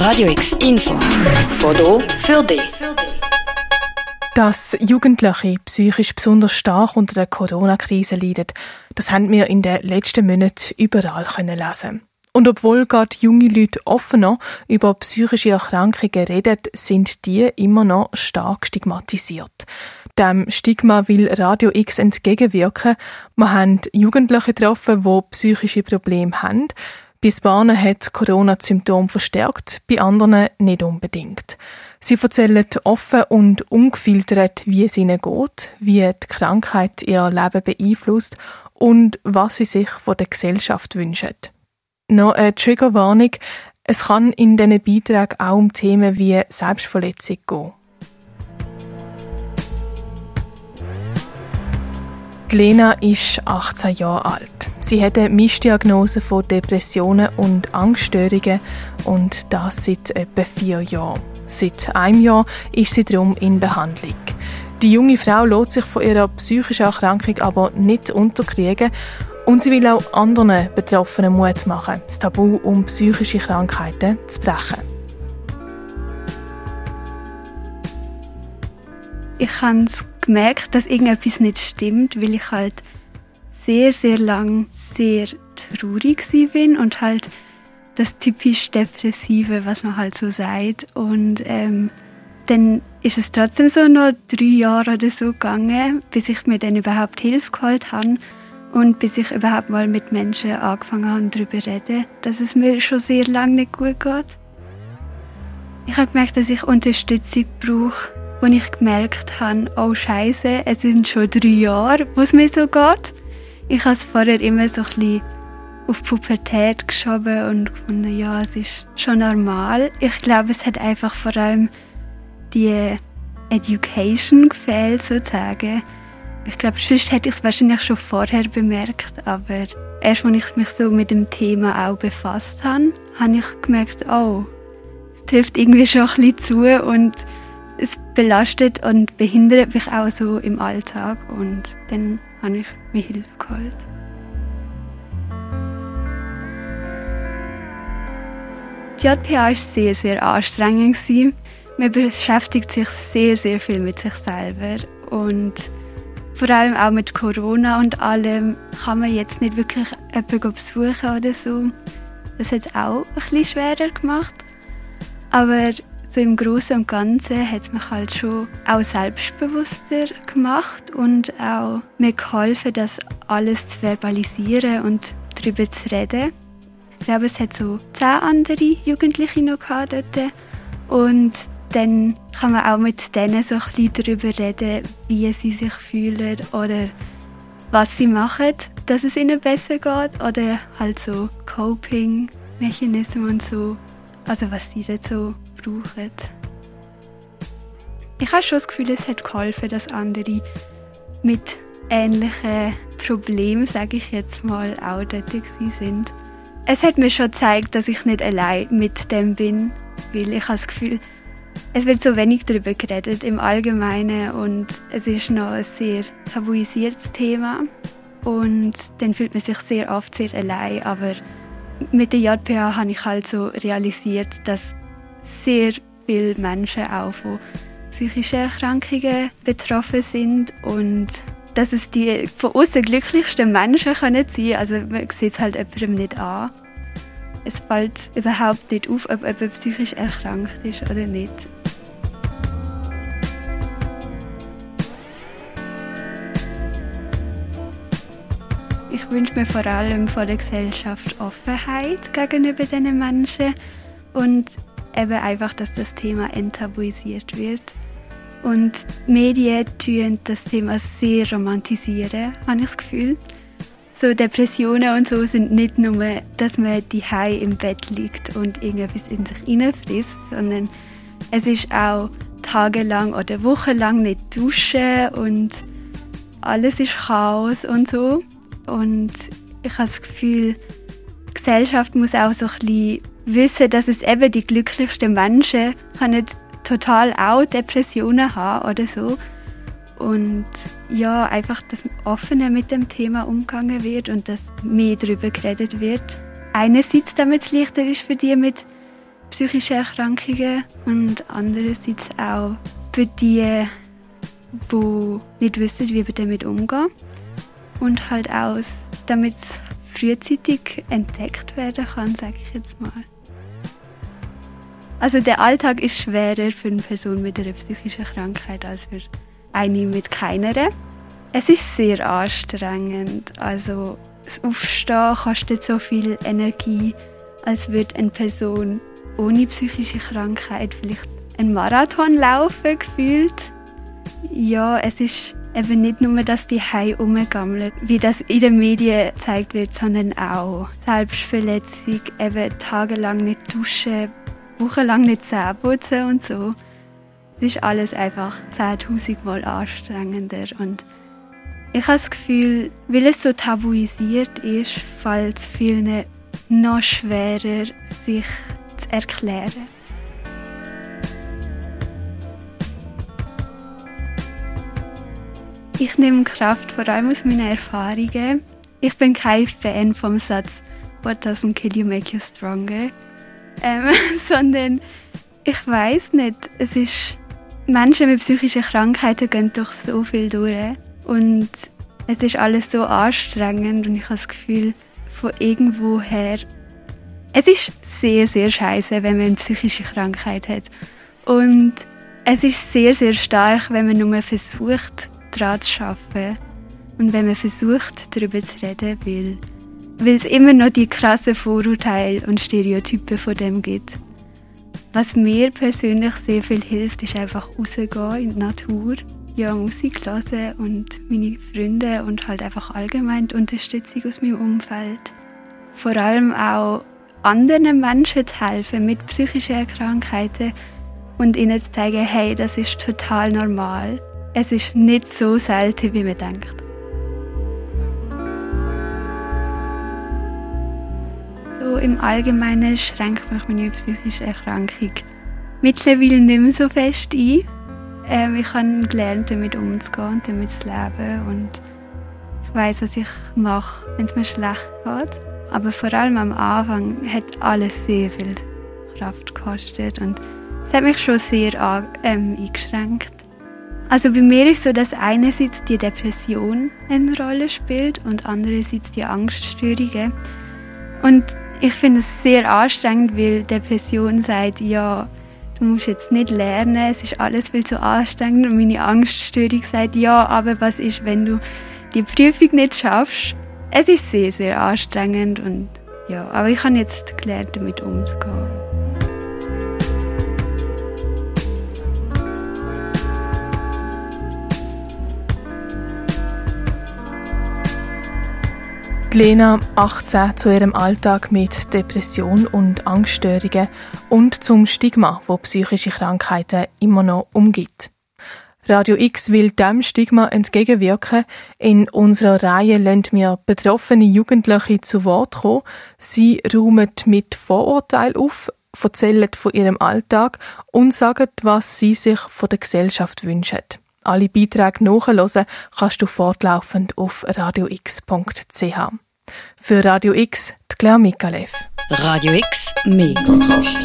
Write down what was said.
Radio X Info. Foto für dich. Dass Jugendliche psychisch besonders stark unter der Corona-Krise leiden, das haben wir in den letzten Monaten überall können lesen. Und obwohl gerade junge Leute offener über psychische Erkrankungen reden, sind die immer noch stark stigmatisiert. Dem Stigma will Radio X entgegenwirken. Wir haben Jugendliche getroffen, die psychische Probleme haben. Bei Bahnen hat Corona die Symptome verstärkt, bei anderen nicht unbedingt. Sie erzählen offen und ungefiltert, wie es ihnen geht, wie die Krankheit ihr Leben beeinflusst und was sie sich von der Gesellschaft wünschen. Noch eine Triggerwarnung. Es kann in diesen Beiträgen auch um Themen wie Selbstverletzung gehen. Lena ist 18 Jahre alt. Sie hat eine Mischdiagnose von Depressionen und Angststörungen und das seit etwa vier Jahren. Seit einem Jahr ist sie darum in Behandlung. Die junge Frau lässt sich von ihrer psychischen Erkrankung aber nicht unterkriegen und sie will auch anderen Betroffenen Mut machen, das Tabu um psychische Krankheiten zu brechen. Ich habe gemerkt, dass irgendetwas nicht stimmt, weil ich halt sehr, sehr lang sehr traurig bin und halt das typisch Depressive, was man halt so sagt. Und ähm, dann ist es trotzdem so noch drei Jahre oder so gegangen, bis ich mir dann überhaupt Hilfe geholt habe und bis ich überhaupt mal mit Menschen angefangen habe, darüber zu reden, dass es mir schon sehr lange nicht gut geht. Ich habe gemerkt, dass ich Unterstützung brauche, wo ich gemerkt habe, oh Scheiße, es sind schon drei Jahre, wo es mir so geht. Ich habe es vorher immer so ein bisschen auf Pubertät geschoben und gefunden, ja, es ist schon normal. Ich glaube, es hat einfach vor allem die Education gefehlt, sozusagen. Ich glaube, sonst hätte ich es wahrscheinlich schon vorher bemerkt, aber erst als ich mich so mit dem Thema auch befasst habe, habe ich gemerkt, oh, es trifft irgendwie schon ein bisschen zu und es belastet und behindert mich auch so im Alltag und dann habe ich mir Hilfe geholt. Die JPA war sehr, sehr anstrengend. Man beschäftigt sich sehr, sehr viel mit sich selber und vor allem auch mit Corona und allem kann man jetzt nicht wirklich jemanden besuchen oder so. Das hat es auch ein bisschen schwerer gemacht. Aber so im Großen und Ganzen hat es mich halt schon auch selbstbewusster gemacht und auch mir geholfen, das alles zu verbalisieren und darüber zu reden. Ich glaube, es hat so zehn andere Jugendliche noch gehabt dort. Und dann kann man auch mit denen so ein bisschen darüber reden, wie sie sich fühlen oder was sie machen, dass es ihnen besser geht oder halt so Coping-Mechanismen und so, also was sie dort so brauchen. Ich habe schon das Gefühl, es hat geholfen, dass andere mit ähnlichen Problemen, sage ich jetzt mal, auch dort sind. Es hat mir schon gezeigt, dass ich nicht allein mit dem bin, weil ich habe das Gefühl, es wird so wenig darüber geredet im Allgemeinen und es ist noch ein sehr tabuisiertes Thema und dann fühlt man sich sehr oft sehr allein, aber mit der JPA habe ich halt so realisiert, dass sehr viele Menschen auch von psychischen Erkrankungen betroffen sind und dass es die von außen glücklichsten Menschen können sein Also man sieht es halt jemandem nicht an. Es fällt überhaupt nicht auf, ob jemand psychisch erkrankt ist oder nicht. Ich wünsche mir vor allem von der Gesellschaft Offenheit gegenüber diesen Menschen und eben einfach, dass das Thema enttabuisiert wird. Und die Medien tun das Thema sehr romantisieren, habe ich das Gefühl. So Depressionen und so sind nicht nur, dass man die im Bett liegt und irgendetwas in sich hineinfrisst, sondern es ist auch tagelang oder wochenlang nicht duschen und alles ist Chaos und so. Und ich habe das Gefühl, die Gesellschaft muss auch so ein bisschen wissen, dass es eben die glücklichsten Menschen können total auch Depressionen haben oder so. Und ja, einfach, dass offener mit dem Thema umgegangen wird und dass mehr darüber geredet wird. Einerseits, damit es leichter ist für die mit psychische Erkrankungen und andererseits auch für die, die nicht wissen, wie wir damit umgehen. Und halt auch, damit es frühzeitig entdeckt werden kann, sage ich jetzt mal. Also der Alltag ist schwerer für eine Person mit einer psychischen Krankheit als für eine mit keiner. Es ist sehr anstrengend. Also das Aufstehen kostet so viel Energie, als würde eine Person ohne psychische Krankheit vielleicht einen Marathon laufen gefühlt. Ja, es ist eben nicht nur, dass die Hai umgammeln, wie das in den Medien gezeigt wird, sondern auch Selbstverletzung, eben tagelang nicht duschen, wochenlang nicht Zähne putzen und so. Es ist alles einfach 10.000 Mal anstrengender und ich habe das Gefühl, weil es so tabuisiert ist, fällt es vielen noch schwerer, sich zu erklären. Ich nehme Kraft vor allem aus meinen Erfahrungen. Ich bin kein Fan vom Satz What doesn't kill you make you stronger, ähm, sondern ich weiß nicht. Es ist Menschen mit psychischen Krankheiten gehen durch so viel durch und es ist alles so anstrengend und ich habe das Gefühl, von irgendwoher. Es ist sehr, sehr scheiße, wenn man eine psychische Krankheit hat. Und es ist sehr, sehr stark, wenn man nur versucht, daran zu arbeiten. Und wenn man versucht, darüber zu reden, weil, weil es immer noch die krassen Vorurteile und Stereotype von dem gibt. Was mir persönlich sehr viel hilft, ist einfach rausgehen in die Natur ja, Musik hören und meine Freunde und halt einfach allgemein die Unterstützung aus meinem Umfeld. Vor allem auch anderen Menschen zu helfen mit psychischen Krankheiten und ihnen zu zeigen, hey, das ist total normal. Es ist nicht so selten, wie man denkt. So im Allgemeinen schränkt mich meine psychische Erkrankung mittlerweile nicht mehr so fest ein. Ähm, ich habe gelernt, damit umzugehen und damit zu leben. Und ich weiß, was ich mache, wenn es mir schlecht geht. Aber vor allem am Anfang hat alles sehr viel Kraft gekostet und es hat mich schon sehr ähm, eingeschränkt. Also bei mir ist so, dass einerseits die Depression eine Rolle spielt und andererseits die Angststörungen. Und ich finde es sehr anstrengend, weil Depression sagt, ja, du musst jetzt nicht lernen, es ist alles viel zu anstrengend und meine Angststörung sagt, ja, aber was ist, wenn du die Prüfung nicht schaffst? Es ist sehr, sehr anstrengend und ja, aber ich habe jetzt gelernt, damit umzugehen. Lena 18 zu ihrem Alltag mit Depression und Angststörungen und zum Stigma, wo psychische Krankheiten immer noch umgibt. Radio X will dem Stigma entgegenwirken. In unserer Reihe lassen wir betroffene Jugendliche zu Wort kommen. Sie räumen mit Vorurteilen auf, erzählen von ihrem Alltag und sagen, was sie sich von der Gesellschaft wünschen. Alle Beiträge nachhören kannst du fortlaufend auf radiox.ch. Für Radio X, die Claire Mikalev. Radio X, mehr Kontrast.